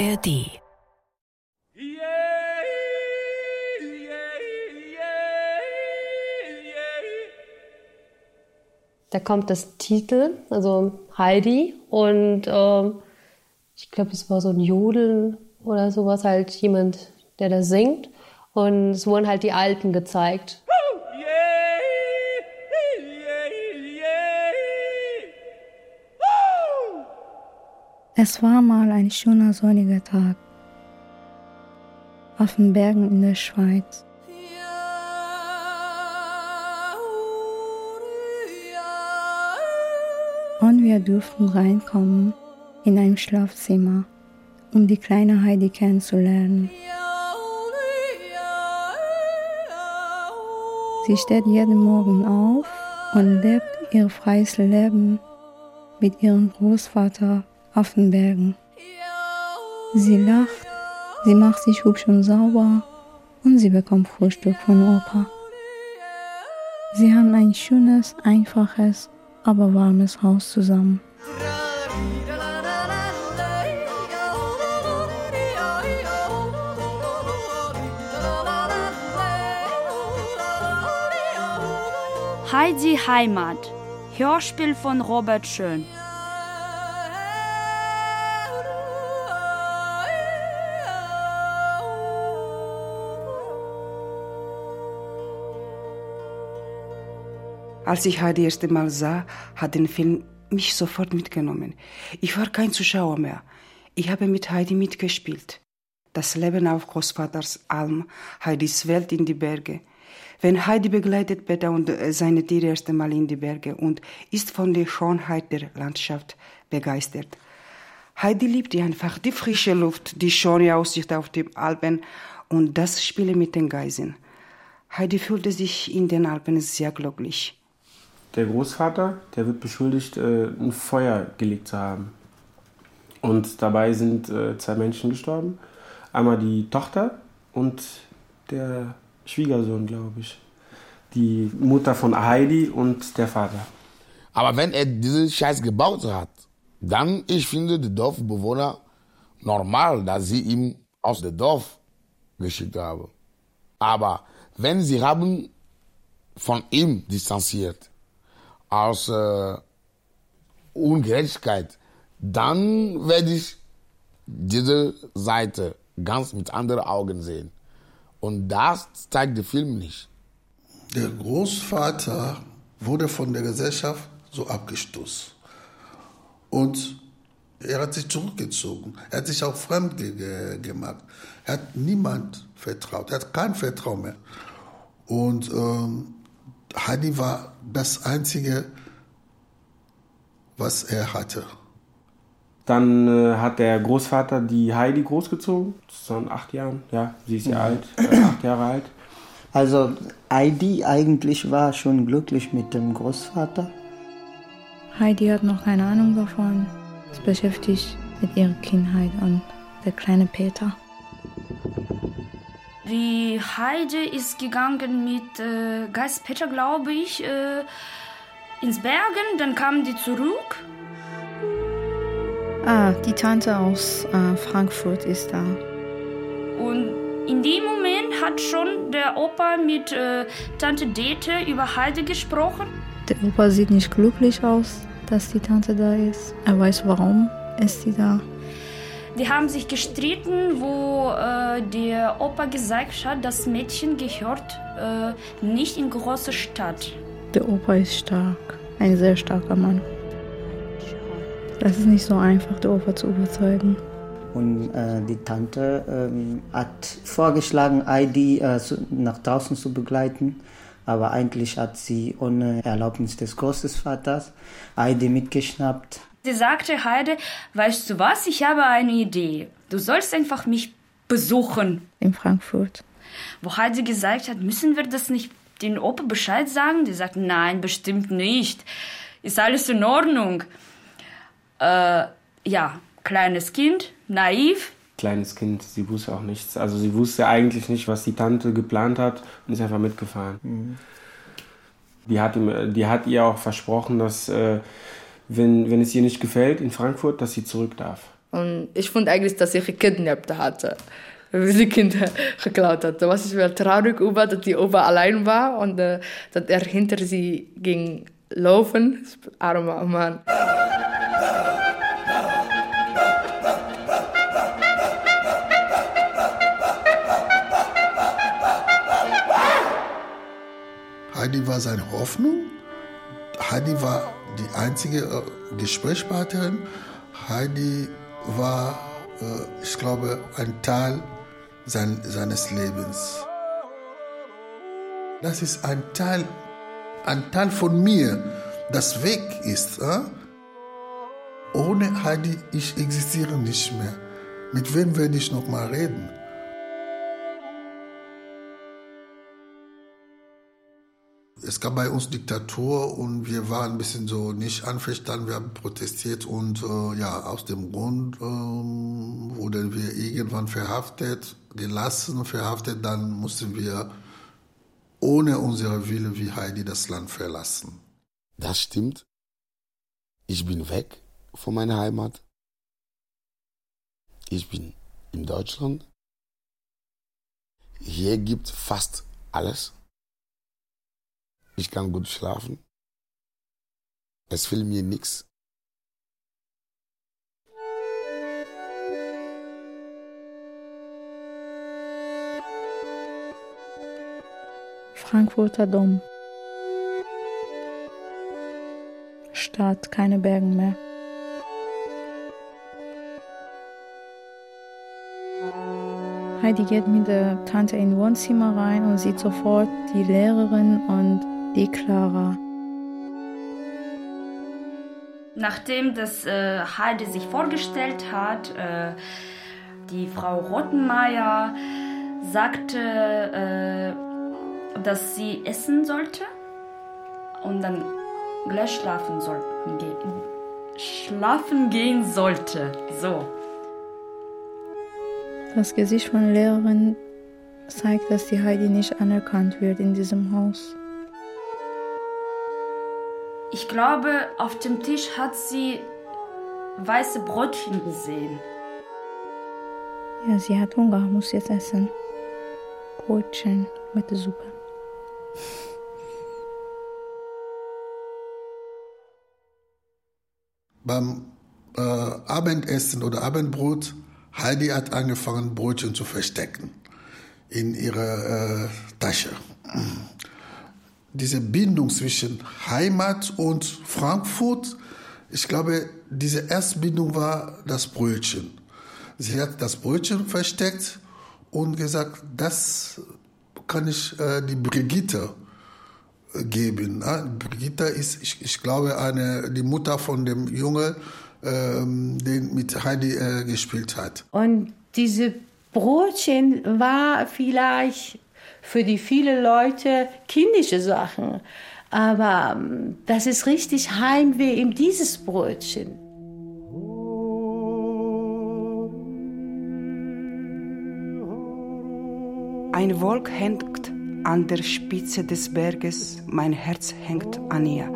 ARD. Da kommt das Titel, also Heidi, und äh, ich glaube, es war so ein Jodeln oder sowas, halt jemand, der da singt. Und es wurden halt die Alten gezeigt. Es war mal ein schöner sonniger Tag auf den Bergen in der Schweiz. Und wir durften reinkommen in ein Schlafzimmer, um die kleine Heidi kennenzulernen. Sie steht jeden Morgen auf und lebt ihr freies Leben mit ihrem Großvater auf den Bergen. Sie lacht, sie macht sich hübsch und sauber und sie bekommt Frühstück von Opa. Sie haben ein schönes, einfaches, aber warmes Haus zusammen. Heidi Heimat. Hörspiel von Robert Schön. Als ich Heidi das erste Mal sah, hat der Film mich sofort mitgenommen. Ich war kein Zuschauer mehr. Ich habe mit Heidi mitgespielt. Das Leben auf Großvaters Alm, Heidis Welt in die Berge. Wenn Heidi begleitet Peter und seine Tiere erst einmal in die Berge und ist von der Schönheit der Landschaft begeistert. Heidi liebt einfach die frische Luft, die schöne Aussicht auf die Alpen und das Spielen mit den Geiseln. Heidi fühlte sich in den Alpen sehr glücklich. Der Großvater, der wird beschuldigt, äh, ein Feuer gelegt zu haben. Und dabei sind äh, zwei Menschen gestorben. Einmal die Tochter und der Schwiegersohn, glaube ich. Die Mutter von Heidi und der Vater. Aber wenn er diese Scheiß gebaut hat, dann, ich finde, die Dorfbewohner normal, dass sie ihn aus dem Dorf geschickt haben. Aber wenn sie haben von ihm distanziert, aus äh, Ungerechtigkeit, dann werde ich diese Seite ganz mit anderen Augen sehen. Und das zeigt der Film nicht. Der Großvater wurde von der Gesellschaft so abgestoßen. Und er hat sich zurückgezogen. Er hat sich auch fremd ge gemacht. Er hat niemand vertraut. Er hat kein Vertrauen mehr. Und ähm, Heidi war das Einzige, was er hatte. Dann äh, hat der Großvater die Heidi großgezogen, zusammen acht Jahren. Ja, sie ist ja mhm. alt, äh, acht Jahre alt. Also Heidi eigentlich war schon glücklich mit dem Großvater. Heidi hat noch keine Ahnung davon. Sie beschäftigt mit ihrer Kindheit und der kleine Peter. Die Heide ist gegangen mit äh, Geist Peter, glaube ich, äh, ins Bergen. Dann kamen die zurück. Ah, die Tante aus äh, Frankfurt ist da. Und in dem Moment hat schon der Opa mit äh, Tante Dete über Heide gesprochen. Der Opa sieht nicht glücklich aus, dass die Tante da ist. Er weiß, warum ist sie da. Die haben sich gestritten, wo äh, der Opa gesagt hat, das Mädchen gehört äh, nicht in große Stadt. Der Opa ist stark, ein sehr starker Mann. Das ist nicht so einfach, der Opa zu überzeugen. Und äh, die Tante ähm, hat vorgeschlagen, Heidi äh, nach draußen zu begleiten. Aber eigentlich hat sie ohne Erlaubnis des Großvaters Heidi mitgeschnappt, Sie sagte Heide, weißt du was, ich habe eine Idee. Du sollst einfach mich besuchen. In Frankfurt. Wo Heide gesagt hat, müssen wir das nicht den Opa Bescheid sagen? Die sagt, nein, bestimmt nicht. Ist alles in Ordnung. Äh, ja, kleines Kind, naiv. Kleines Kind, sie wusste auch nichts. Also sie wusste eigentlich nicht, was die Tante geplant hat und ist einfach mitgefahren. Mhm. Die, hat ihm, die hat ihr auch versprochen, dass... Äh, wenn, wenn es ihr nicht gefällt in Frankfurt, dass sie zurück darf. Und ich fand eigentlich, dass ich gekidnappt hatte, wie die Kinder geklaut hatte. Was ich war traurig über, dass die Opa allein war und äh, dass er hinter sie ging laufen. Armer Mann. Heidi war seine Hoffnung. Heidi war die einzige äh, Gesprächspartnerin. Heidi war, äh, ich glaube, ein Teil sein, seines Lebens. Das ist ein Teil, ein Teil von mir, das weg ist. Äh? Ohne Heidi, ich existiere nicht mehr. Mit wem werde ich noch mal reden? Es gab bei uns Diktatur und wir waren ein bisschen so nicht einverstanden, wir haben protestiert und äh, ja, aus dem Grund äh, wurden wir irgendwann verhaftet, gelassen, verhaftet, dann mussten wir ohne unsere Wille wie Heidi das Land verlassen. Das stimmt. Ich bin weg von meiner Heimat. Ich bin in Deutschland. Hier gibt fast alles. Ich kann gut schlafen. Es fehlt mir nichts. Frankfurter Dom. Stadt, keine Bergen mehr. Heidi geht mit der Tante in Wohnzimmer rein und sieht sofort die Lehrerin und die Clara. Nachdem das äh, Heidi sich vorgestellt hat, äh, die Frau Rottenmeier sagte, äh, dass sie essen sollte und dann gleich schlafen sollten gehen. Schlafen gehen sollte. So. Das Gesicht von der Lehrerin zeigt, dass die Heidi nicht anerkannt wird in diesem Haus. Ich glaube, auf dem Tisch hat sie weiße Brötchen gesehen. Ja, sie hat Hunger, muss jetzt essen. Brötchen mit der Suppe. Beim äh, Abendessen oder Abendbrot, Heidi hat angefangen, Brötchen zu verstecken in ihrer äh, Tasche diese Bindung zwischen Heimat und Frankfurt, ich glaube, diese Erstbindung war das Brötchen. Sie hat das Brötchen versteckt und gesagt, das kann ich äh, die Brigitte äh, geben. Äh, Brigitte ist, ich, ich, glaube, eine, die Mutter von dem Junge, ähm, den mit Heidi äh, gespielt hat. Und diese Brötchen war vielleicht für die viele Leute kindische Sachen. Aber ähm, das ist richtig Heimweh in dieses Brötchen. Ein Wolk hängt an der Spitze des Berges, mein Herz hängt an ihr.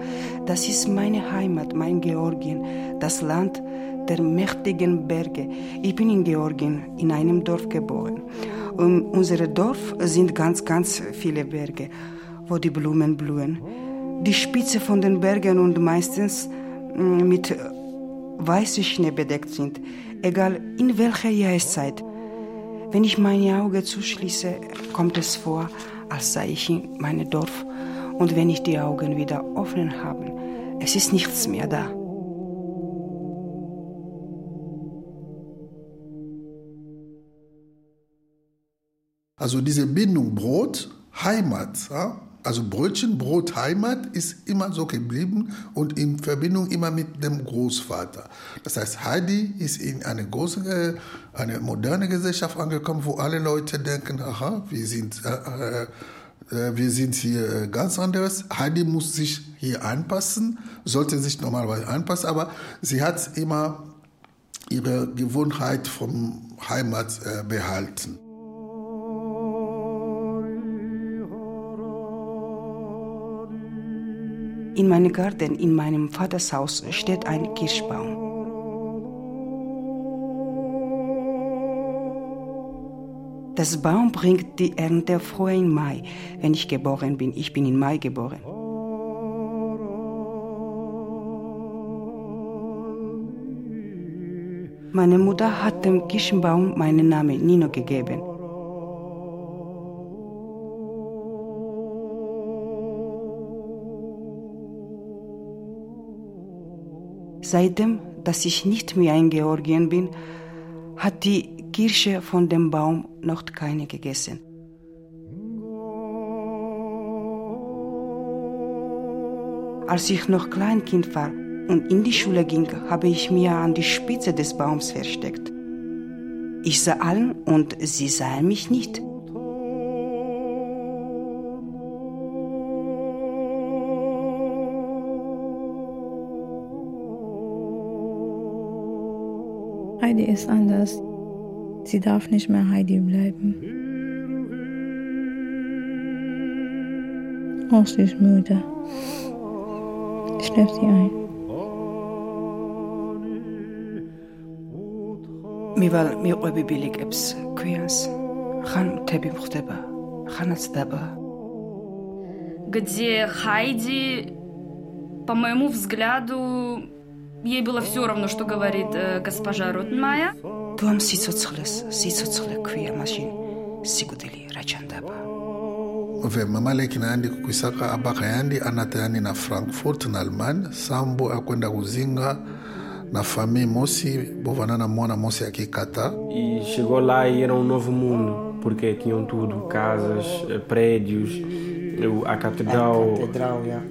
Das ist meine Heimat, mein Georgien, das Land der mächtigen Berge. Ich bin in Georgien, in einem Dorf geboren. Um unser Dorf sind ganz, ganz viele Berge, wo die Blumen blühen. Die Spitze von den Bergen und meistens mm, mit weißem Schnee bedeckt sind, egal in welcher Jahreszeit. Wenn ich meine Augen zuschließe, kommt es vor, als sei ich in meinem Dorf. Und wenn ich die Augen wieder offen habe, es ist nichts mehr da. Also diese Bindung Brot, Heimat, ja? also Brötchen, Brot, Heimat ist immer so geblieben und in Verbindung immer mit dem Großvater. Das heißt, Heidi ist in eine große, eine moderne Gesellschaft angekommen, wo alle Leute denken, aha, wir sind, äh, äh, wir sind hier ganz anderes. Heidi muss sich hier anpassen, sollte sich normalerweise anpassen, aber sie hat immer ihre Gewohnheit vom Heimat äh, behalten. In meinem Garten, in meinem Vaters Haus, steht ein Kirschbaum. Das Baum bringt die Ernte früh im Mai, wenn ich geboren bin. Ich bin im Mai geboren. Meine Mutter hat dem Kirschbaum meinen Namen Nino gegeben. Seitdem, dass ich nicht mehr in Georgien bin, hat die Kirsche von dem Baum noch keine gegessen. Als ich noch Kleinkind war und in die Schule ging, habe ich mir an die Spitze des Baums versteckt. Ich sah allen und sie sahen mich nicht. Heidi ist anders. Sie darf nicht mehr Heidi bleiben. Oh, sie ist müde. Schläft sie ein. მივალ მიყვებიბილი კებს ქვიანს ხან მთები მხდება ხანაც დაბა где Хайди, по моему взгляду, Ей было все равно, что говорит э, госпожа Ротмая. Дуам сицоцхлес, сицоцхле квия машин, сигудели рачандаба. vemama kinaandi kuisaka abaka yandi anatayani na frankfurt na allemagne sambo akwenda kuzinga na famille e chegou lá e era um novo mundo porque tinham tudo casas prédios a catedral, a catedral yeah.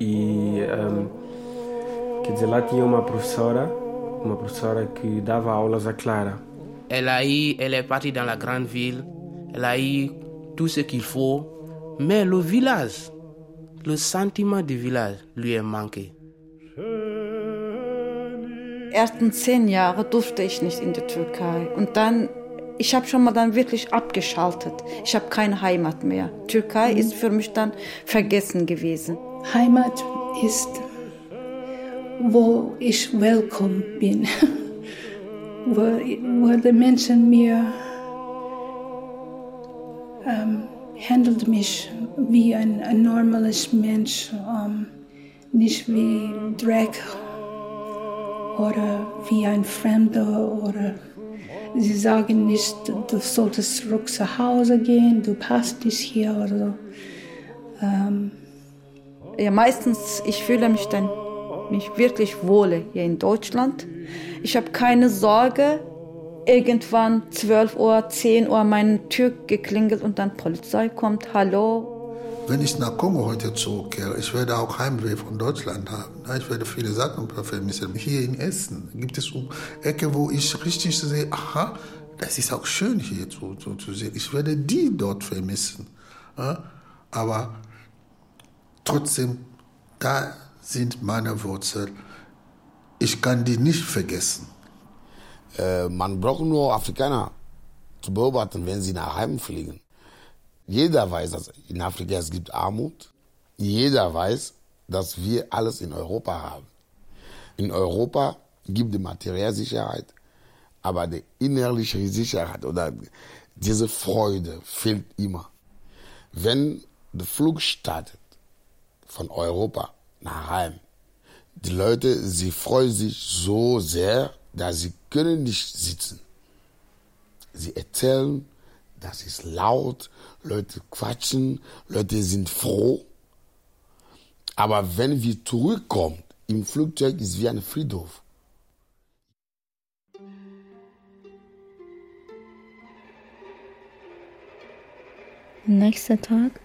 e um, quer dizer, lá tinha uma professora, uma professora que dava aulas à Clara. Elle a eu, elle est partie dans la grande ville, elle a eu tout ce qu'il faut, mais le village, le sentiment du village lui est manqué. ersten zehn Jahre durfte ich nicht in die Türkei. Und dann, ich habe schon mal dann wirklich abgeschaltet. Ich habe keine Heimat mehr. Türkei ist für mich dann vergessen gewesen. Heimat ist, wo ich willkommen bin, wo, wo die Menschen mir ähm, handelt mich wie ein, ein normales Mensch, ähm, nicht wie Dreck oder wie ein Fremder oder sie sagen nicht, du solltest zurück zu Hause gehen, du passt nicht hier oder so. Ähm, Ja, meistens, ich fühle mich dann mich wirklich wohle hier in Deutschland. Ich habe keine Sorge, irgendwann 12 Uhr, 10 Uhr meine Tür geklingelt und dann Polizei kommt, hallo. Wenn ich nach Kongo heute zurückkehre, ich werde auch Heimweh von Deutschland haben. Ich werde viele Sachen vermissen. Hier in Essen gibt es um Ecke, wo ich richtig sehe, aha, das ist auch schön hier zu, zu, zu sehen. Ich werde die dort vermissen. Aber trotzdem, da sind meine Wurzeln. Ich kann die nicht vergessen. Äh, man braucht nur Afrikaner zu beobachten, wenn sie nach Heim fliegen. Jeder weiß, dass in Afrika es gibt Armut. Jeder weiß, dass wir alles in Europa haben. In Europa gibt es materielle Sicherheit, aber die innerliche Sicherheit oder diese Freude fehlt immer. Wenn der Flug startet von Europa nach Heim, die Leute, sie freuen sich so sehr, dass sie können nicht sitzen. Sie erzählen, das ist laut, Leute quatschen, Leute sind froh. Aber wenn wir zurückkommen, im Flugzeug ist wie ein Friedhof. Nächster Tag,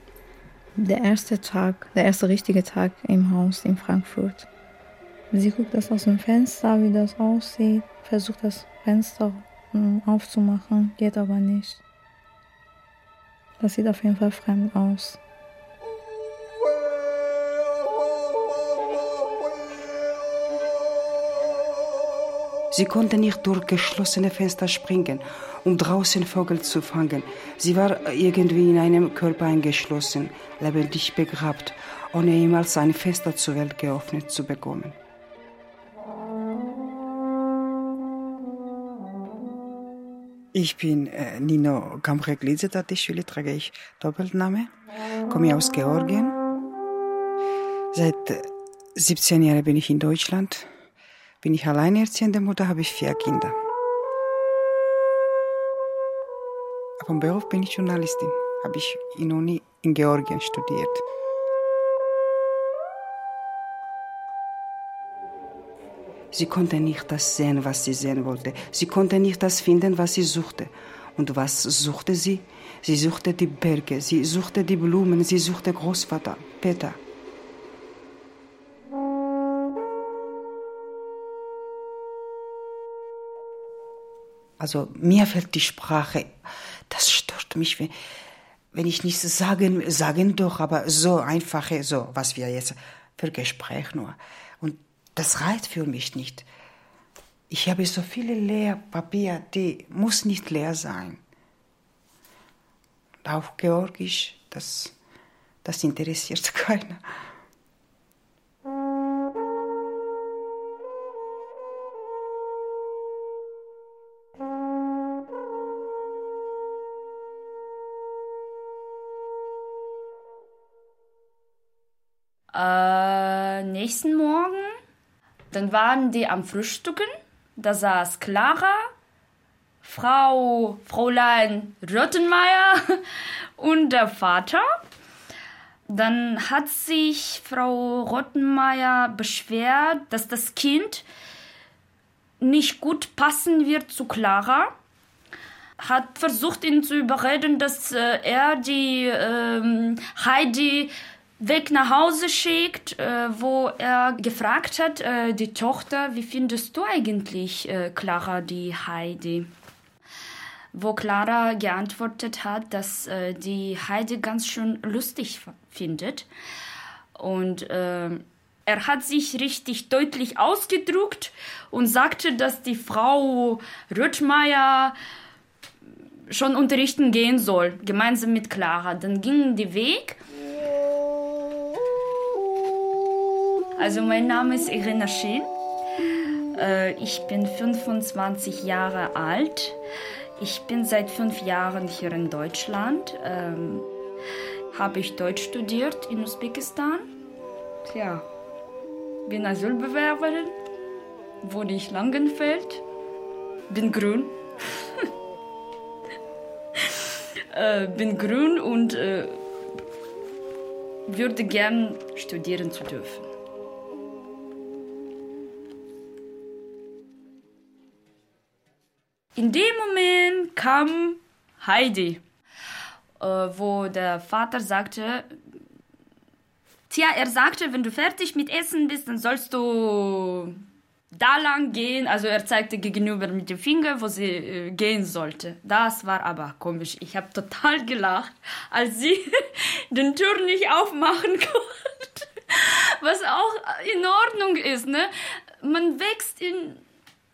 der erste Tag, der erste richtige Tag im Haus in Frankfurt. Sie guckt das aus dem Fenster, wie das aussieht, versucht das Fenster mm, aufzumachen, geht aber nicht. Das sieht auf jeden Fall fremd aus. Sie konnte nicht durch geschlossene Fenster springen, um draußen Vögel zu fangen. Sie war irgendwie in einem Körper eingeschlossen, lebendig begrabt, ohne jemals ein Fenster zur Welt geöffnet zu bekommen. Ich bin äh, Nino Gamreglidze, Tatishvili, trage ich Doppelname, komme aus Georgien. Seit 17 Jahren bin ich in Deutschland. Bin ich alleinerziehende Mutter, habe ich vier Kinder. Vom Beruf bin ich Journalistin, habe ich in Uni in Georgien studiert. Sie konnte nicht das sehen, was sie sehen wollte. Sie konnte nicht das finden, was sie suchte. Und was suchte sie? Sie suchte die Berge, sie suchte die Blumen, sie suchte Großvater Peter. Also mir fällt die Sprache, das stört mich, wenn, wenn ich nicht sagen, sagen doch, aber so einfache, so, was wir jetzt für Gespräch nur. Und das reicht für mich nicht. Ich habe so viele Lehrpapier, die muss nicht leer sein. Auch Georgisch, das, das interessiert keiner. Nächsten Morgen, dann waren die am Frühstücken. Da saß Clara, Frau Fräulein Rottenmeier und der Vater. Dann hat sich Frau Rottenmeier beschwert, dass das Kind nicht gut passen wird zu Clara. Hat versucht, ihn zu überreden, dass äh, er die ähm, Heidi weg nach Hause schickt, äh, wo er gefragt hat, äh, die Tochter, wie findest du eigentlich äh, Clara, die Heidi? Wo Clara geantwortet hat, dass äh, die Heidi ganz schön lustig findet. Und äh, er hat sich richtig deutlich ausgedruckt und sagte, dass die Frau Röttmeier schon unterrichten gehen soll, gemeinsam mit Clara. Dann gingen die Weg Also mein Name ist Irina Schien. Äh, ich bin 25 Jahre alt. Ich bin seit fünf Jahren hier in Deutschland. Ähm, Habe ich Deutsch studiert in Usbekistan. Tja, bin Asylbewerberin. Wohne ich Langenfeld. Bin grün. äh, bin grün und äh, würde gern studieren zu dürfen. In dem Moment kam Heidi, äh, wo der Vater sagte, Tja, er sagte, wenn du fertig mit Essen bist, dann sollst du da lang gehen. Also er zeigte gegenüber mit dem Finger, wo sie äh, gehen sollte. Das war aber komisch. Ich habe total gelacht, als sie den Tür nicht aufmachen konnte. Was auch in Ordnung ist, ne? Man wächst in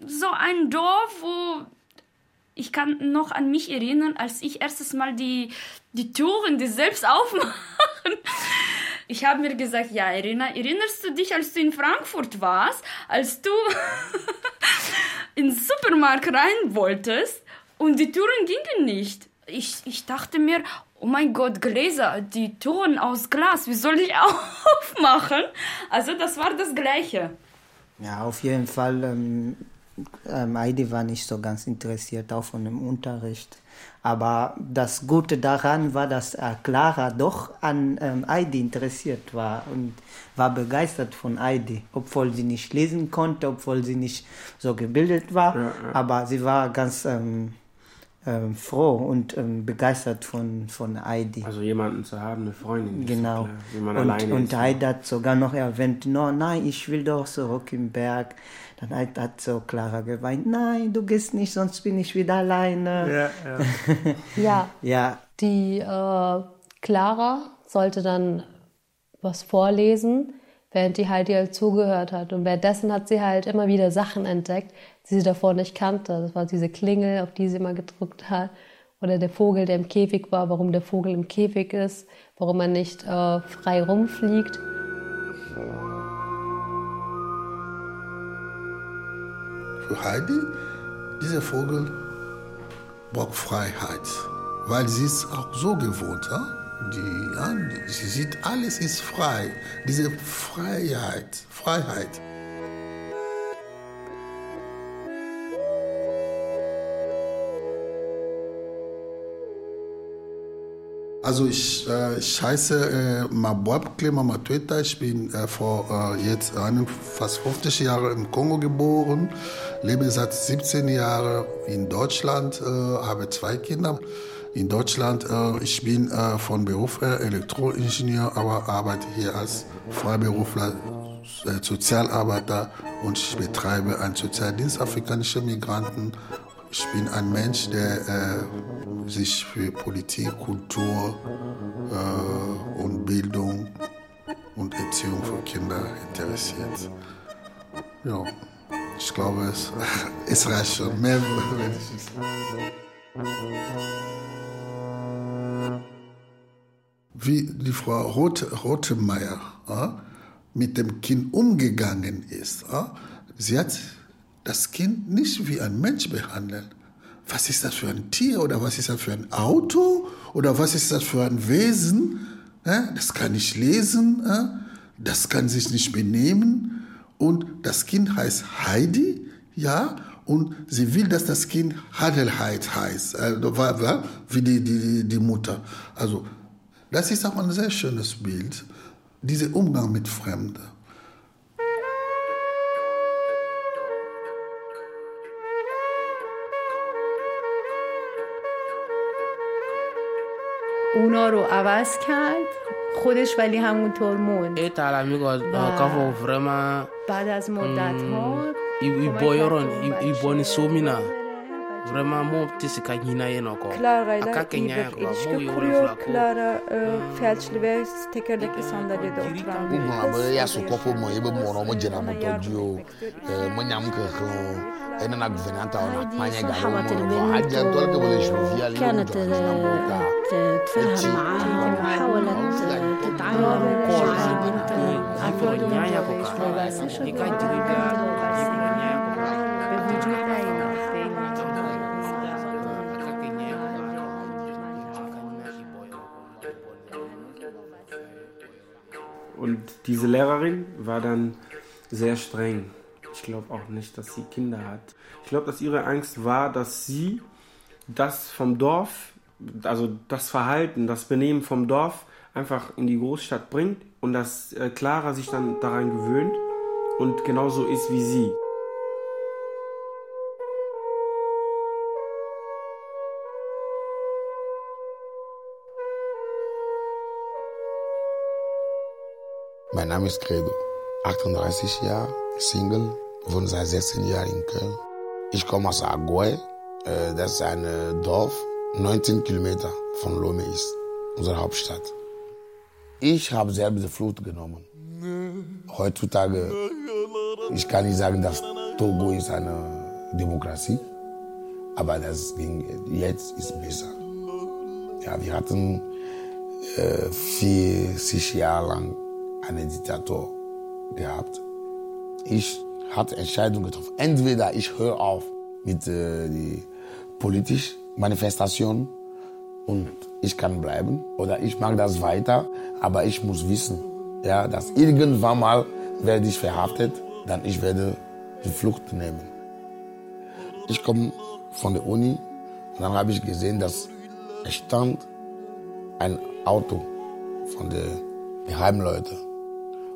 so ein Dorf, wo ich kann noch an mich erinnern, als ich erstes Mal die, die Türen, die selbst aufmachen. Ich habe mir gesagt, ja, Irina, erinnerst du dich, als du in Frankfurt warst, als du in den Supermarkt rein wolltest und die Türen gingen nicht? Ich, ich dachte mir, oh mein Gott, Gläser, die Türen aus Glas, wie soll ich aufmachen? Also das war das Gleiche. Ja, auf jeden Fall. Ähm ähm, Heidi war nicht so ganz interessiert, auch von dem Unterricht. Aber das Gute daran war, dass äh, Clara doch an ähm, Heidi interessiert war und war begeistert von Heidi, obwohl sie nicht lesen konnte, obwohl sie nicht so gebildet war. Ja, ja. Aber sie war ganz ähm, ähm, froh und ähm, begeistert von, von Heidi. Also jemanden zu haben, eine Freundin. Genau. So klar, und, und Heidi hat sogar noch erwähnt, no, nein, ich will doch zurück im Berg. Dann hat, hat so Clara geweint, nein, du gehst nicht, sonst bin ich wieder alleine. Ja, ja. ja, ja. die äh, Clara sollte dann was vorlesen, während die Heidi halt zugehört hat. Und währenddessen hat sie halt immer wieder Sachen entdeckt, die sie davor nicht kannte. Das war diese Klingel, auf die sie immer gedrückt hat. Oder der Vogel, der im Käfig war, warum der Vogel im Käfig ist, warum er nicht äh, frei rumfliegt. Heidi, dieser Vogel braucht Freiheit, weil sie ist auch so gewohnt. Ja? Die, ja, sie sieht, alles ist frei. Diese Freiheit, Freiheit. Also ich, äh, ich heiße äh, Mabwab Clema Matueta. Ich bin äh, vor äh, jetzt einem, fast 50 Jahren im Kongo geboren, lebe seit 17 Jahren in Deutschland, äh, habe zwei Kinder. In Deutschland, äh, ich bin äh, von Beruf Elektroingenieur, aber arbeite hier als Freiberufler, Sozialarbeiter und ich betreibe einen Sozialdienst afrikanischer Migranten ich bin ein Mensch, der äh, sich für Politik, Kultur äh, und Bildung und Erziehung von Kindern interessiert. Ja, ich glaube, es, es reicht schon. Mehr will ich Wie die Frau Roth, Rothemeyer äh, mit dem Kind umgegangen ist. Äh, sie hat das Kind nicht wie ein Mensch behandeln. Was ist das für ein Tier oder was ist das für ein Auto oder was ist das für ein Wesen? Das kann nicht lesen, das kann sich nicht benehmen. Und das Kind heißt Heidi, ja, und sie will, dass das Kind Hadelheid heißt, also, wie die, die, die Mutter. Also, das ist auch ein sehr schönes Bild, dieser Umgang mit Fremden. اونا رو عوض کرد خودش ولی همونطور موند ای تعلمی کاف و بعد از مدت ها ای بایرون ای بانی سومینا Vraiment, mo tɛ se ka ɲina yen nɔ kɔ a ka kɛ ɲa yan mo ye wolonfila ko u mɔna bɛ ya su kɔfo mɔ i bɛ mɔrɔ mo jɛna mo tɔ ji o mo ɲam kɛ kɛ o enana guvernanta ona akpanya galo mo adze ŋutɔ leke bele jovia le كانت تتفاهم معاها وحاولت تتعامل Und diese Lehrerin war dann sehr streng. Ich glaube auch nicht, dass sie Kinder hat. Ich glaube, dass ihre Angst war, dass sie das vom Dorf, also das Verhalten, das Benehmen vom Dorf einfach in die Großstadt bringt und dass äh, Clara sich dann daran gewöhnt und genauso ist wie sie. Mein Name ist Credo, 38 Jahre, Single, wohne seit 16 Jahren in Köln. Ich komme aus Agoy, äh, das ist ein äh, Dorf, 19 Kilometer von Lome ist, unsere Hauptstadt. Ich habe selbst die Flucht genommen. Heutzutage, ich kann nicht sagen, dass Togo ist eine Demokratie, aber das ging jetzt ist besser. Ja, wir hatten äh, 40 Jahre lang einen Diktator gehabt. Ich hatte Entscheidung getroffen. Entweder ich höre auf mit äh, die politischen Manifestationen und ich kann bleiben oder ich mache das weiter, aber ich muss wissen, ja, dass irgendwann mal werde ich verhaftet, dann ich werde die Flucht nehmen. Ich komme von der Uni und dann habe ich gesehen, dass es stand ein Auto von den Geheimleuten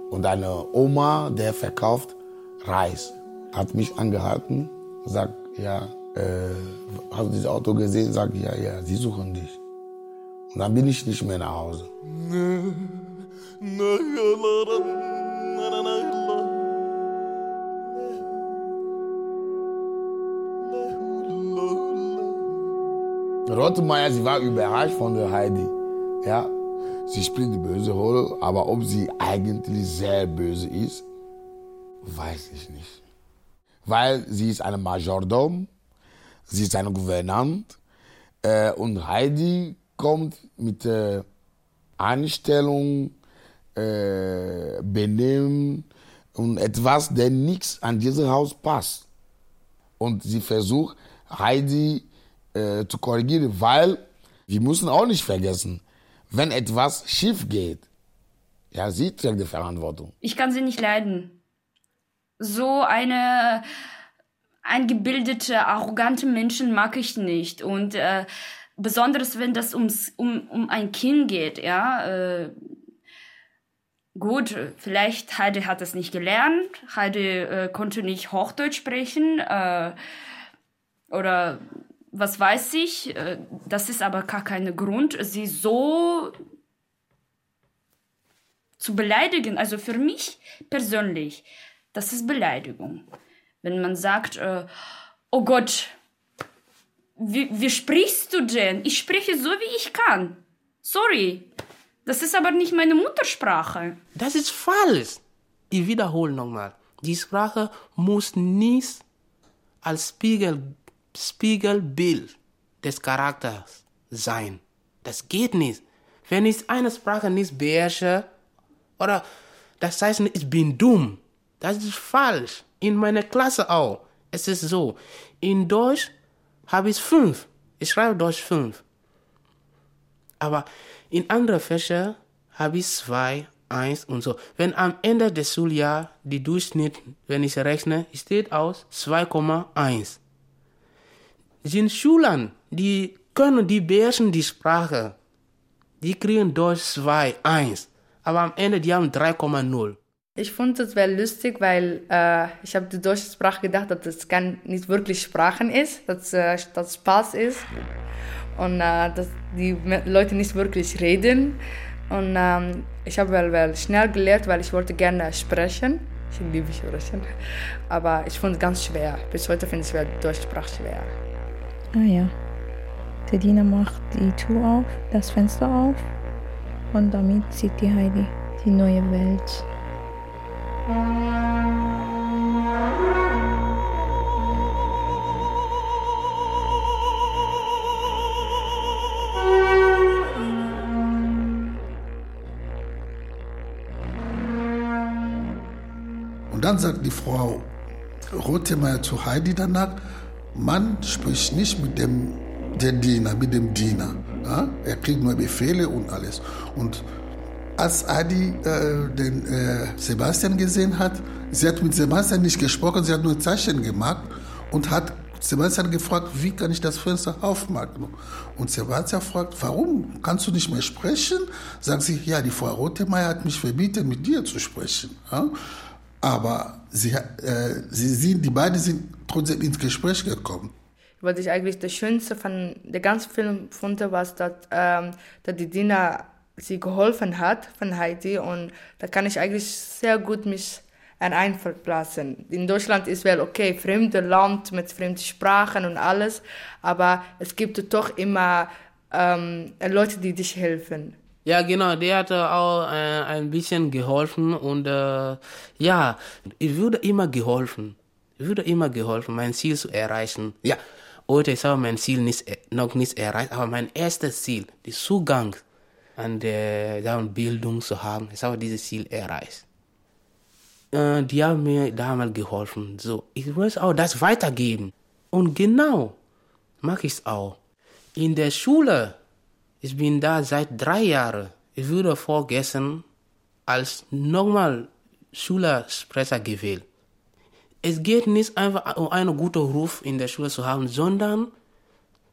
und eine Oma, der verkauft Reis, hat mich angehalten, sagt, ja, äh, hast du dieses Auto gesehen? Sag ja, ja, sie suchen dich. Und dann bin ich nicht mehr nach Hause. Rottenmeier, sie war überrascht von der Heidi. Ja, sie spielt die böse Rolle, aber ob sie eigentlich sehr böse ist, weiß ich nicht. Weil sie ist eine Majordom, sie ist eine Gouvernante äh, und Heidi kommt mit äh, Einstellung, äh, Benehmen und etwas, der nichts an dieses Haus passt. Und sie versucht, Heidi äh, zu korrigieren, weil wir müssen auch nicht vergessen, wenn etwas schief geht, ja, sie trägt die Verantwortung. Ich kann sie nicht leiden. So eine eingebildete, arrogante Menschen mag ich nicht. Und äh, besonders wenn das ums, um, um ein Kind geht, ja. Äh, gut, vielleicht Heidi hat es nicht gelernt, Heidi äh, konnte nicht Hochdeutsch sprechen äh, oder was weiß ich. Äh, das ist aber gar kein Grund, sie so zu beleidigen. Also für mich persönlich, das ist Beleidigung. Wenn man sagt, äh, oh Gott, wie, wie sprichst du denn? Ich spreche so, wie ich kann. Sorry, das ist aber nicht meine Muttersprache. Das ist falsch. Ich wiederhole nochmal. Die Sprache muss nicht als Spiegel, Spiegelbild des Charakters sein. Das geht nicht. Wenn ich eine Sprache nicht beherrsche, oder das heißt, ich bin dumm. Das ist falsch. In meiner Klasse auch. Es ist so. In Deutsch habe ich fünf. Ich schreibe Deutsch fünf. Aber in anderen Fächern habe ich zwei, eins und so. Wenn am Ende des Schuljahres die Durchschnitt, wenn ich rechne, steht aus 2,1. Sind Schulen, die können, die beherrschen die Sprache. Die kriegen Deutsch 2, 1. Aber am Ende, die haben 3,0. Ich fand es wäre lustig, weil äh, ich habe die deutsche Sprache gedacht, dass das nicht wirklich Sprachen ist, dass äh, das Spaß ist und äh, dass die Leute nicht wirklich reden. Und ähm, ich habe schnell gelernt, weil ich wollte gerne sprechen. Ich liebe sprechen, aber ich fand es ganz schwer. Bis heute finde ich die deutsche Sprache schwer. Ah ja. Der Diener macht die Tür auf, das Fenster auf und damit sieht die Heidi die neue Welt. Und dann sagt die Frau Rothemeyer zu Heidi danach, man spricht nicht mit dem der Diener, mit dem Diener. Ja? Er kriegt nur Befehle und alles. Und als Adi äh, den äh, Sebastian gesehen hat, sie hat mit Sebastian nicht gesprochen, sie hat nur Zeichen gemacht und hat Sebastian gefragt, wie kann ich das Fenster aufmachen? Und Sebastian fragt, warum kannst du nicht mehr sprechen? Sagt sie, ja, die Frau Rothemeyer hat mich verbieten, mit dir zu sprechen. Ja? Aber sie, äh, sie sind, die beiden sind trotzdem ins Gespräch gekommen. Was ich eigentlich das Schönste von der ganzen Film fand, was, dass, ähm, dass die Dina sie geholfen hat von Heidi und da kann ich eigentlich sehr gut mich einverlassen. In Deutschland ist wel okay, fremde Land mit fremden Sprachen und alles, aber es gibt doch immer ähm, Leute, die dich helfen. Ja, genau, der hat auch äh, ein bisschen geholfen und äh, ja, ich würde immer geholfen. Ich würde immer geholfen, mein Ziel zu erreichen. Ja, heute ist aber mein Ziel nicht, noch nicht erreicht, aber mein erstes Ziel, der Zugang an der Bildung zu haben, ist aber dieses Ziel erreicht. Äh, die haben mir damals geholfen. So, ich muss auch das weitergeben. Und genau mache ich es auch. In der Schule, ich bin da seit drei Jahren. Ich wurde vorgestern als normal Schülersprecher gewählt. Es geht nicht einfach um einen guten Ruf in der Schule zu haben, sondern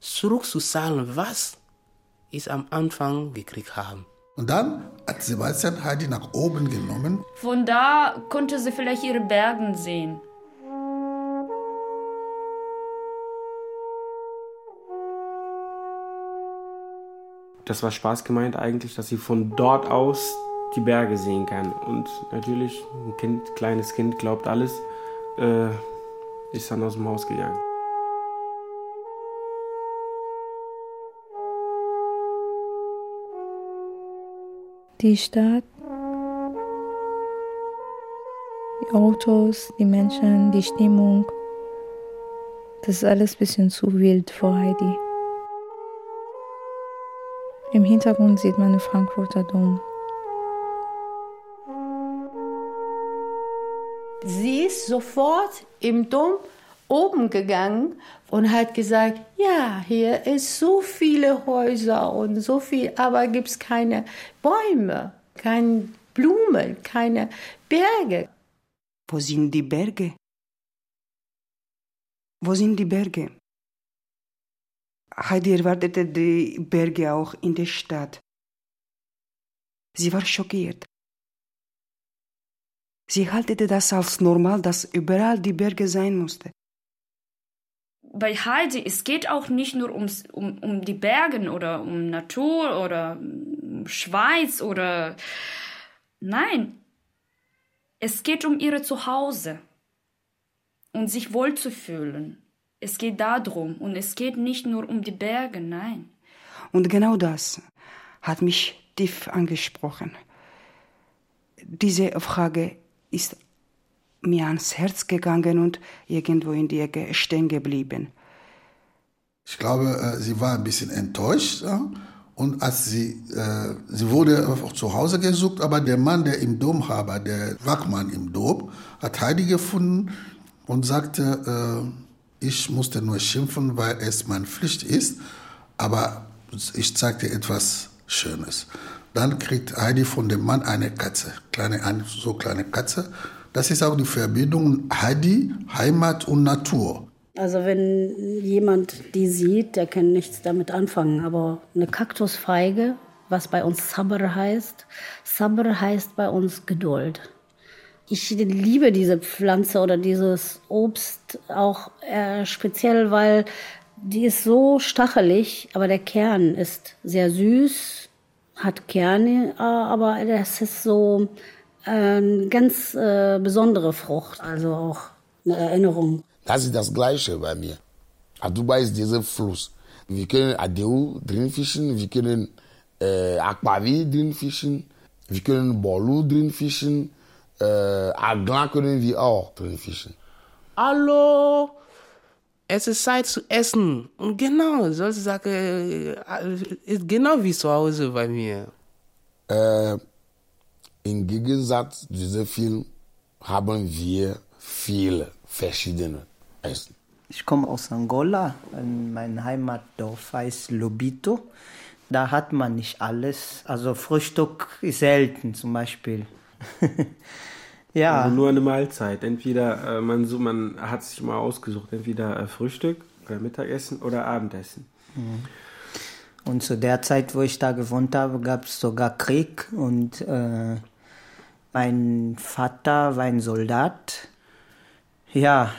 zurückzuzahlen, was ich am Anfang gekriegt habe. Und dann hat Sebastian Heidi nach oben genommen. Von da konnte sie vielleicht ihre Bergen sehen. Das war Spaß gemeint eigentlich, dass sie von dort aus die Berge sehen kann. Und natürlich, ein Kind, kleines Kind glaubt alles, äh, ist dann aus dem Haus gegangen. Die Stadt, die Autos, die Menschen, die Stimmung, das ist alles ein bisschen zu wild für Heidi. Im Hintergrund sieht man den Frankfurter Dom. Sie ist sofort im Dom oben gegangen und hat gesagt, ja, hier ist so viele Häuser und so viel, aber gibt keine Bäume, keine Blumen, keine Berge. Wo sind die Berge? Wo sind die Berge? Heidi erwartete die Berge auch in der Stadt. Sie war schockiert. Sie haltete das als normal, dass überall die Berge sein musste. Bei Heidi, es geht auch nicht nur ums, um, um die Berge oder um Natur oder um Schweiz oder. Nein, es geht um ihre Zuhause und sich wohlzufühlen. Es geht darum und es geht nicht nur um die Berge, nein. Und genau das hat mich tief angesprochen. Diese Frage ist mir ans Herz gegangen und irgendwo in Ecke stehen geblieben. Ich glaube, äh, sie war ein bisschen enttäuscht. Ja? Und als sie, äh, sie wurde auch zu Hause gesucht, aber der Mann, der im Dom war, der Wachmann im Dom, hat Heidi gefunden und sagte, äh, ich musste nur schimpfen, weil es meine Pflicht ist, aber ich zeige dir etwas Schönes. Dann kriegt Heidi von dem Mann eine Katze, kleine, eine so kleine Katze. Das ist auch die Verbindung Heidi, Heimat und Natur. Also wenn jemand die sieht, der kann nichts damit anfangen. Aber eine Kaktusfeige, was bei uns Sabr heißt, Sabr heißt bei uns Geduld. Ich liebe diese Pflanze oder dieses Obst auch äh, speziell, weil die ist so stachelig, aber der Kern ist sehr süß, hat Kerne, äh, aber das ist so eine ganz äh, besondere Frucht, also auch eine Erinnerung. Das ist das Gleiche bei mir. Aduba ist dieser Fluss. Wir können Adeu drin fischen, wir können äh, Akpavi drin fischen, wir können Bolu drin fischen, äh, Aglan können wir auch drin fischen. Hallo, es ist Zeit zu essen. Und genau, solche Sachen äh, ist genau wie zu Hause bei mir. Äh, Im Gegensatz zu diesem Film haben wir viele verschiedene Essen. Ich komme aus Angola. Mein Heimatdorf heißt Lobito. Da hat man nicht alles. Also Frühstück ist selten zum Beispiel. ja. Also nur eine Mahlzeit. Entweder äh, man, so, man hat sich mal ausgesucht, entweder äh, Frühstück oder Mittagessen oder Abendessen. Mhm. Und zu der Zeit, wo ich da gewohnt habe, gab es sogar Krieg und äh, mein Vater war ein Soldat. Ja,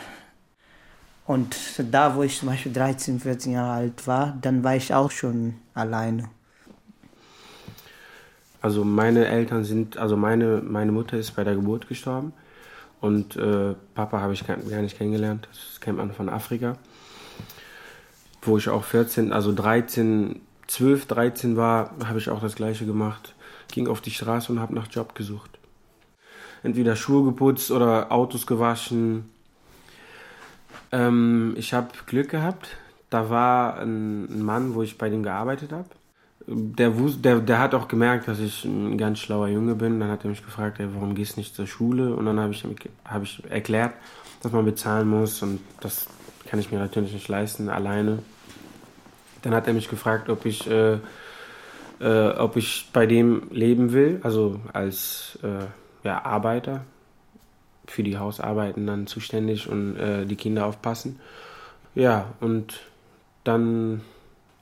und da, wo ich zum Beispiel 13, 14 Jahre alt war, dann war ich auch schon alleine. Also meine Eltern sind, also meine, meine Mutter ist bei der Geburt gestorben und äh, Papa habe ich gar, nicht kennengelernt. Das kennt man von Afrika. Wo ich auch 14, also 13, 12, 13 war, habe ich auch das gleiche gemacht. Ging auf die Straße und habe nach Job gesucht. Entweder Schuhe geputzt oder Autos gewaschen, ähm, ich habe Glück gehabt. Da war ein, Mann, wo ich bei dem gearbeitet habe. Der, der, der hat auch gemerkt, dass ich ein ganz schlauer Junge bin. Dann hat er mich gefragt, ey, warum gehst du nicht zur Schule? Und dann habe ich, hab ich erklärt, dass man bezahlen muss und das kann ich mir natürlich nicht leisten, alleine. Dann hat er mich gefragt, ob ich, äh, äh, ob ich bei dem leben will, also als äh, ja, Arbeiter für die Hausarbeiten dann zuständig und äh, die Kinder aufpassen. Ja, und dann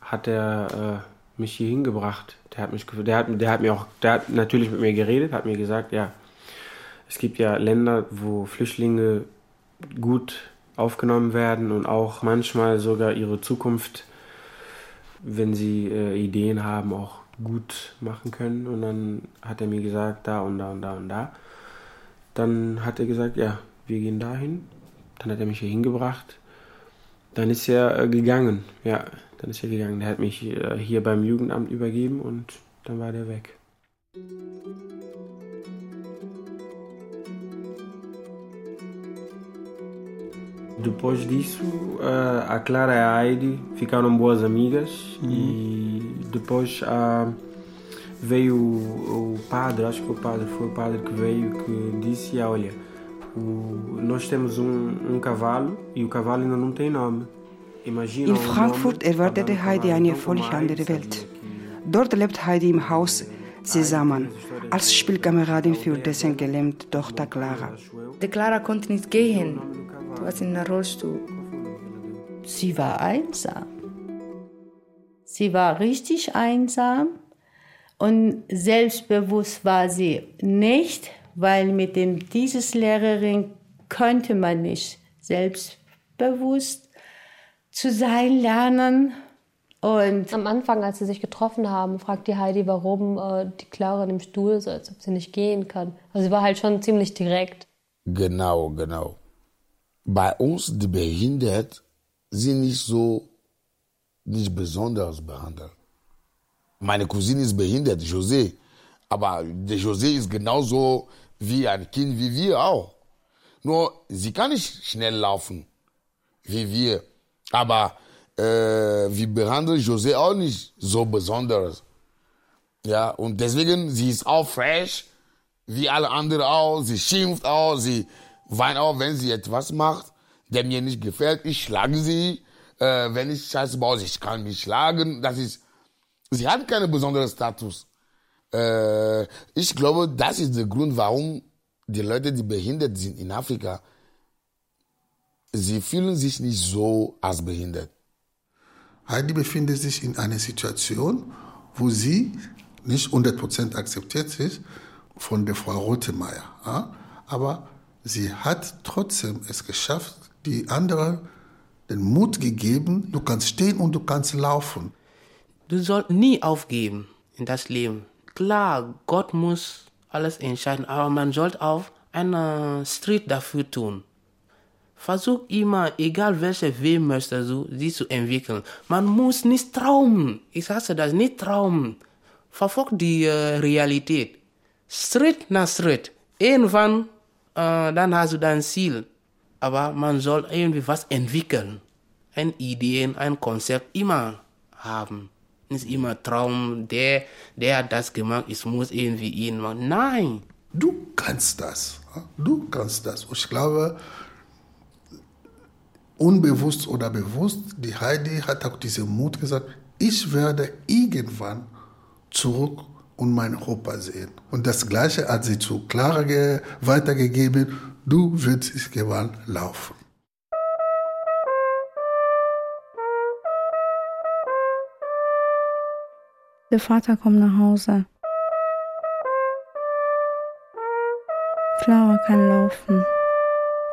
hat er äh, mich hier hingebracht. Der hat mich, der hat, der hat mir auch, der hat natürlich mit mir geredet, hat mir gesagt, ja, es gibt ja Länder, wo Flüchtlinge gut aufgenommen werden und auch manchmal sogar ihre Zukunft, wenn sie äh, Ideen haben, auch gut machen können. Und dann hat er mir gesagt, da und da und da und da. Dann hat er gesagt, ja, wir gehen dahin. Dann hat er mich hier hingebracht. Dann ist er äh, gegangen. Ja, dann ist er gegangen. Der hat mich äh, hier beim Jugendamt übergeben und dann war der weg. Depois disso, a Clara e a Heidi ficaram boas amigas uhum. e depois a. Veio o, o, padre, acho que o padre foi o padre que veio que disse: ah, Olha, O- Nós temos um, um cavalo e o cavalo ainda não tem nome. Imagina In um Frankfurt erwartete Heidi eine völlig andere Welt. Dort lebt Heidi im Haus zusammen, als Spielkameradin für dessen gelähmte Tochter Clara. Die Clara konnte nicht gehen. Du warst in einem Rollstuhl. Sie war einsam. Sie war richtig einsam und selbstbewusst war sie nicht, weil mit dem dieses Lehrerin könnte man nicht selbstbewusst zu sein lernen. Und am Anfang, als sie sich getroffen haben, fragt die Heidi, warum äh, die Clara dem Stuhl ist, als ob sie nicht gehen kann. Also sie war halt schon ziemlich direkt. Genau, genau. Bei uns, die behindert, sind nicht so, nicht besonders behandelt. Meine Cousine ist behindert, José. Aber der José ist genauso wie ein Kind wie wir auch. Nur, sie kann nicht schnell laufen, wie wir. Aber äh, wir behandeln José auch nicht so besonders. Ja, und deswegen, sie ist auch fresh, wie alle anderen auch. Sie schimpft auch, sie weint auch, wenn sie etwas macht, der mir nicht gefällt. Ich schlage sie. Äh, wenn ich Scheiße baue, ich kann mich schlagen. Das ist, sie hat keinen besonderen Status. Äh, ich glaube, das ist der Grund, warum die Leute, die behindert sind in Afrika, sie fühlen sich nicht so als behindert. Heidi befindet sich in einer Situation, wo sie nicht 100% akzeptiert ist von der Frau Rotemeyer. Aber sie hat trotzdem es geschafft, die anderen den Mut gegeben, du kannst stehen und du kannst laufen. Du sollst nie aufgeben in das Leben. Klar, Gott muss alles entscheiden, aber man sollte auch einen Schritt dafür tun. Versuch immer, egal welche Weg möchtest du, sie zu entwickeln. Man muss nicht träumen. Ich hasse das, nicht träumen. Verfolg die äh, Realität. Schritt nach Schritt. Irgendwann, äh, dann hast du dein Ziel. Aber man soll irgendwie was entwickeln. Ein Ideen, ein Konzept immer haben. Nicht immer Traum, der, der hat das gemacht, ich muss irgendwie ihn machen. Nein. Du kannst das. Du kannst das. Ich glaube, unbewusst oder bewusst, die Heidi hat auch diesen Mut gesagt, ich werde irgendwann zurück und meinen Opa sehen. Und das Gleiche hat sie zu Clara ge- weitergegeben, du wirst gewann laufen. Der Vater kommt nach Hause. Clara kann laufen.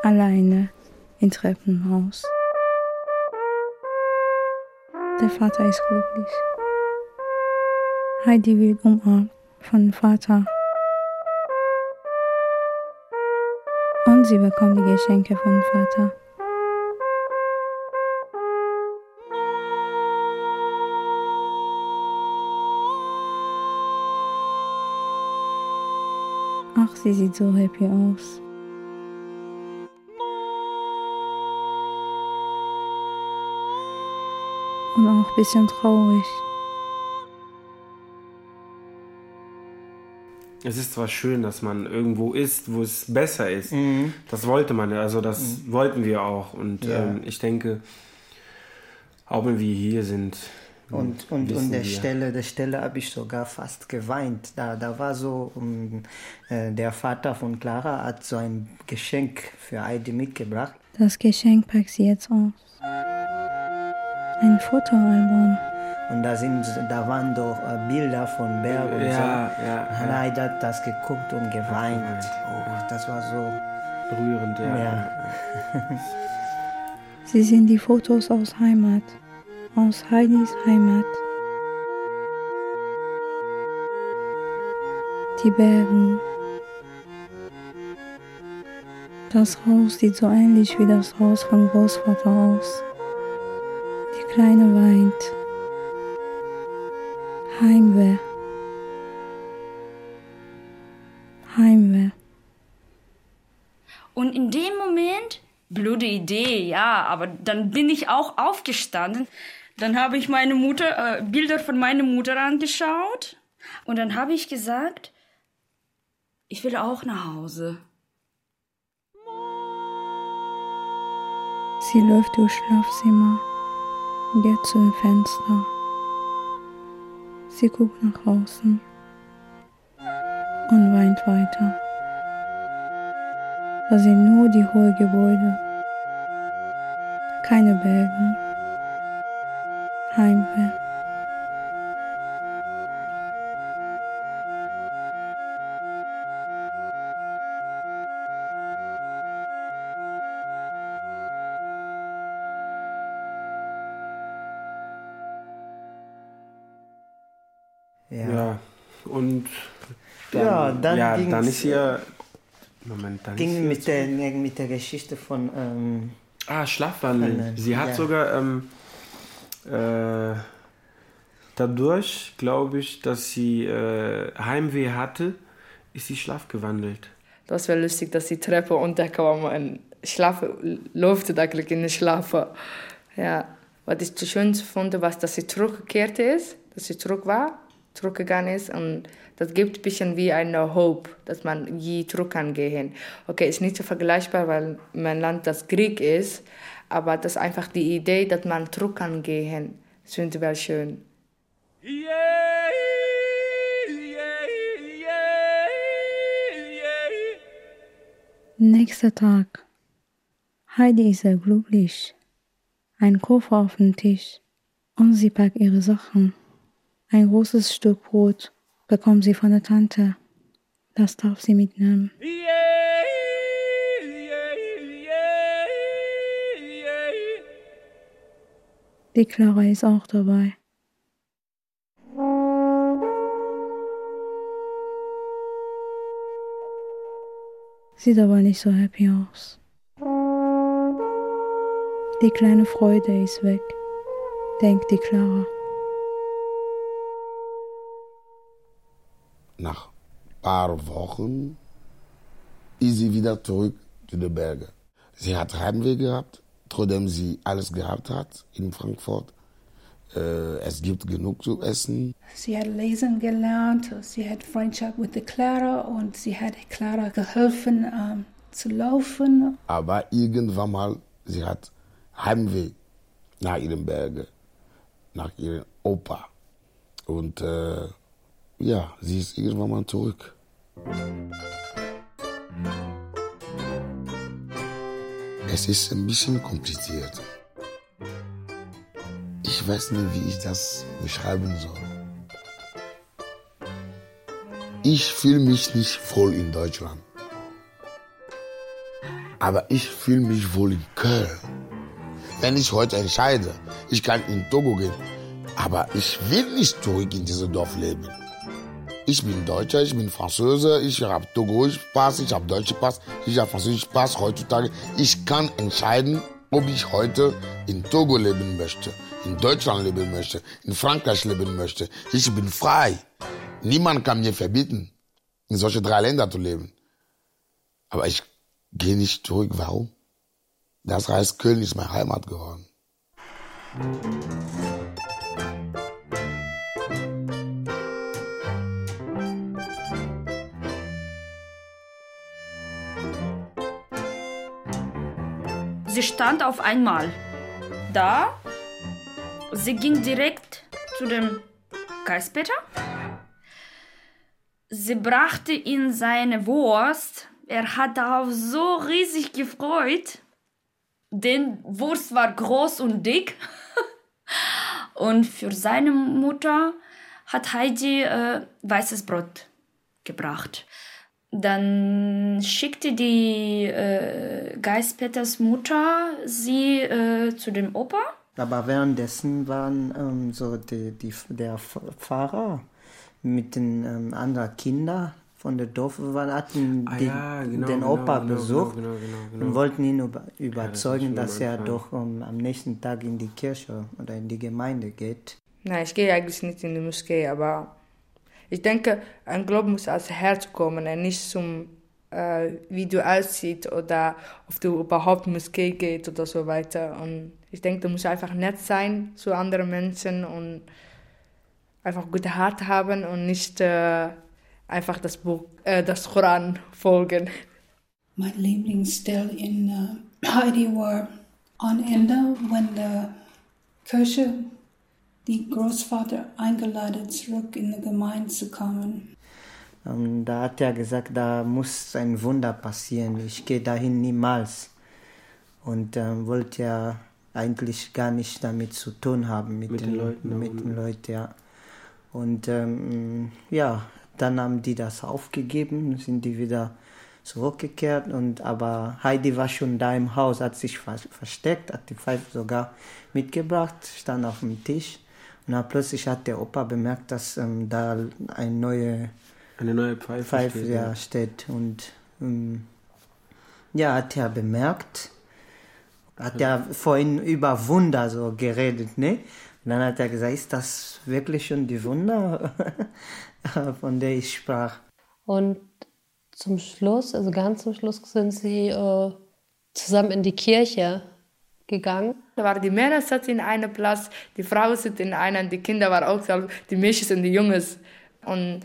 Alleine im Treppenhaus. Der Vater ist glücklich. Heidi wird umarmt von Vater. Und sie bekommt die Geschenke vom Vater. Ach, sie sieht so happy aus. Und auch ein bisschen traurig. Es ist zwar schön, dass man irgendwo ist, wo es besser ist. Das wollte man, ja, also das wollten wir auch. Und Ja. ähm, ich denke, auch wenn wir hier sind, Und, und, und der wir. Stelle, der Stelle habe ich sogar fast geweint. Da, da war so, um, äh, der Vater von Clara hat so ein Geschenk für Heidi mitgebracht. Das Geschenk packt sie jetzt aus. Ein Fotoalbum. Und da, sind, da waren doch äh, Bilder von Berg und Ja, so. ja, Und ja. Heidi hat das geguckt und geweint. Oh, das war so berührend, ja. ja. Sie sind die Fotos aus Heimat. Aus Heidis Heimat. Die Bergen. Das Haus sieht so ähnlich wie das Haus von Großvater aus. Die Kleine weint. Heimweh. Heimweh. Und in dem Moment, blöde Idee, ja, aber dann bin ich auch aufgestanden. Dann habe ich meine Mutter, äh, Bilder von meiner Mutter angeschaut. Und dann habe ich gesagt, ich will auch nach Hause. Sie läuft durchs Schlafzimmer, geht zu dem Fenster. Sie guckt nach außen und weint weiter. Da sind nur die hohen Gebäude, keine Berge, Heimweh. Ja, dann, ja, ging's, dann ist hier. Moment, dann ging ist mit der, mit der Geschichte von. Ähm, ah, Schlafwandeln. von, äh, Sie hat ja. sogar ähm, äh, dadurch, glaube ich, dass sie äh, Heimweh hatte, ist sie schlafgewandelt. Das war lustig, dass die Treppe runterkam und schlafen, läuft eigentlich in den Schlafen. Ja, was ich das Schönste fand, was, dass sie zurückgekehrt ist, dass sie zurück war, zurückgegangen ist und das gibt ein bisschen wie eine Hope, dass man je zurück kann gehen. Okay, ist nicht so vergleichbar, weil mein Land das Krieg ist, aber das ist einfach die Idee, dass man zurück kann gehen, finde ich schön. Nächster Tag. Heidi ist sehr glücklich. Ein Koffer auf dem Tisch und sie packt ihre Sachen. Ein großes Stück Brot bekommt sie von der Tante. Das darf sie mitnehmen. Die Clara ist auch dabei. Sieht aber nicht so happy aus. Die kleine Freude ist weg, denkt die Clara. Nach ein paar Wochen ist sie wieder zurück zu den Bergen. Sie hat Heimweh gehabt, trotzdem sie alles gehabt hat in Frankfurt. Äh, es gibt genug zu essen. Sie hat lesen gelernt, sie hat Freundschaft mit der Clara und sie hat Clara geholfen ähm, zu laufen. Aber irgendwann mal, sie hat Heimweh nach ihren Bergen, nach ihrem Opa. Und äh, ja, sie ist irgendwann mal zurück. Es ist ein bisschen kompliziert. Ich weiß nicht, wie ich das beschreiben soll. Ich fühle mich nicht wohl in Deutschland. Aber ich fühle mich wohl in Köln. Wenn ich heute entscheide, ich kann in Togo gehen, aber ich will nicht zurück in dieses Dorf leben. Ich bin Deutscher, ich bin Franzose, ich habe Togoisch Pass, ich habe deutsche Pass, ich habe Französisch Pass heutzutage. Ich kann entscheiden, ob ich heute in Togo leben möchte, in Deutschland leben möchte, in Frankreich leben möchte. Ich bin frei. Niemand kann mir verbieten, in solche drei Länder zu leben. Aber ich gehe nicht zurück. Warum? Das heißt, Köln ist meine Heimat geworden. Sie stand auf einmal da. Sie ging direkt zu dem Geispeter. Sie brachte ihm seine Wurst. Er hat darauf so riesig gefreut. Denn Wurst war groß und dick. und für seine Mutter hat Heidi äh, weißes Brot gebracht. Dann schickte die äh, Geistpeters Mutter sie äh, zu dem Opa. Aber währenddessen waren ähm, so die, die, der Pfarrer mit den ähm, anderen Kindern von der Dorf waren, hatten Ah die, ja, genau, den genau, Opa genau, besucht genau, genau, genau. und wollten ihn über, überzeugen, schon dass am er doch ähm, am nächsten Tag in die Kirche oder in die Gemeinde geht. Nein, ich gehe eigentlich nicht in die Moschee, aber ich denke, ein Glaube muss aus Herz kommen nicht zum, äh, wie du aussiehst oder ob du überhaupt Moschee gehst oder so weiter. Und ich denke, du musst einfach nett sein zu anderen Menschen und einfach gute Hart haben und nicht äh, einfach das Buch, äh, das Koran folgen. Mein Lieblingsstelle in äh, Heidi war Am Ende, wenn die Kirche die Großvater eingeladen zurück in die Gemeinde zu kommen. Ähm, da hat er gesagt, da muss ein Wunder passieren. Ich gehe dahin niemals. Und ähm, wollte ja eigentlich gar nicht damit zu tun haben mit, Mit den, den Leuten, Mit den Leuten, ja. Und ähm, ja, dann haben die das aufgegeben, sind die wieder zurückgekehrt. Und, aber Heidi war schon da im Haus, hat sich ver versteckt, hat die Pfeife sogar mitgebracht, stand auf dem Tisch. Und dann plötzlich hat der Opa bemerkt, dass ähm, da eine neue Eine neue Pfeife, Pfeife steht, ja, ja. steht. Und ähm, ja, hat er bemerkt, hat er vorhin über Wunder so geredet, ne? Und dann hat er gesagt, ist das wirklich schon die Wunder, von der ich sprach? Und zum Schluss, also ganz zum Schluss, sind sie äh, zusammen in die Kirche gegangen. Da waren die Männer saßen in einem Platz, die Frauen sitzen in einer, die Kinder waren auch die Mädchen und die Jungs. Und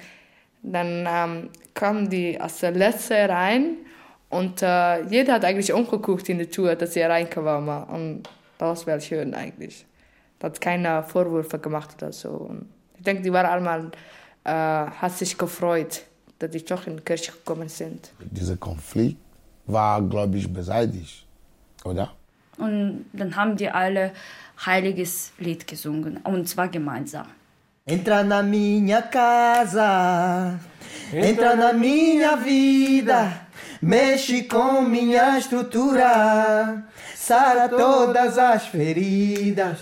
dann ähm, kamen die als der Letzte rein und äh, jeder hat eigentlich umgeguckt in die Tür, dass sie reinkamen. Und das war schön eigentlich. Da hat keiner Vorwürfe gemacht oder so. Und ich denke, die waren einmal, äh, hat sich gefreut, dass die doch in die Kirche gekommen sind. Dieser Konflikt war, glaube ich, beseitigt, oder? Und dann haben die alle heiliges Lied gesungen, und zwar gemeinsam. Entra na minha casa, entra na minha vida, mexe com minha estrutura, sara todas as feridas,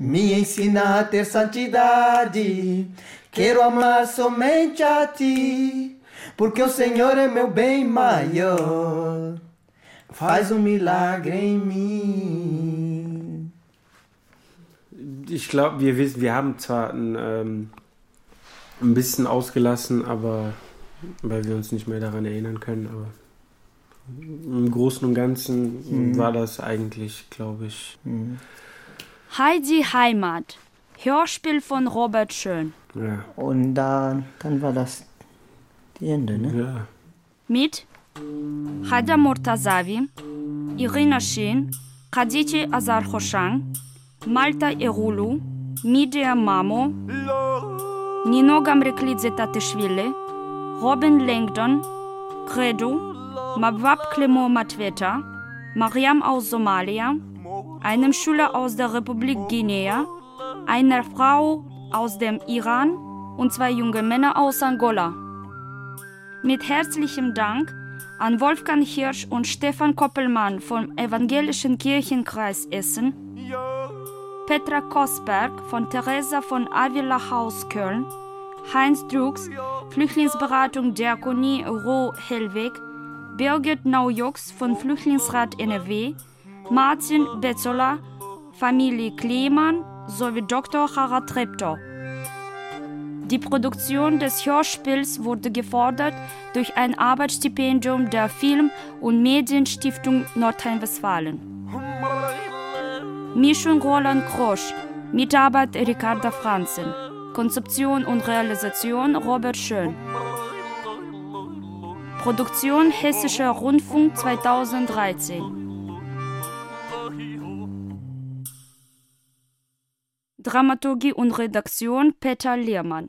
me ensina a ter santidade. Quero amar somente a ti, porque o Senhor é meu bem maior. Faz um milagre em mim. Ich glaube, wir wissen, wir haben zwar ein, ähm, ein bisschen ausgelassen, aber weil wir uns nicht mehr daran erinnern können, aber im Großen und Ganzen Mhm. war das eigentlich, glaube ich, Heidi Heimat, Hörspiel von Robert Schön. ja. Und dann, dann war das die Ende, ne? Ja. Mit Mortazavi, Irina Shin, Khadiji Azar Hoshan, Malta Erulu, Midia Mamo, Nino Gamreklidze Tatishvili, Robin Langdon, Credo, Mabwab Clement Matweta, Mariam aus Somalia, einem Schüler aus der Republik Guinea, einer Frau aus dem Iran und zwei junge Männer aus Angola. Mit herzlichem Dank an Wolfgang Hirsch und Stefan Koppelmann vom Evangelischen Kirchenkreis Essen, Petra Kosberg von Theresa von Avila Haus Köln, Heinz Drucks, Flüchtlingsberatung Diakonie Roh Hellweg, Birgit Naujux von Flüchtlingsrat NRW, Martin Betzola, Familie Klemann sowie Dr. Harald Treptow. Die Produktion des Hörspiels wurde gefordert durch ein Arbeitsstipendium der Film- und Medienstiftung Nordrhein-Westfalen. Mischung Roland Krosch, Mitarbeit Ricarda Franzen, Konzeption und Realisation Robert Schön. Produktion Hessischer Rundfunk 2013. Dramaturgie und Redaktion Peter Lehrmann.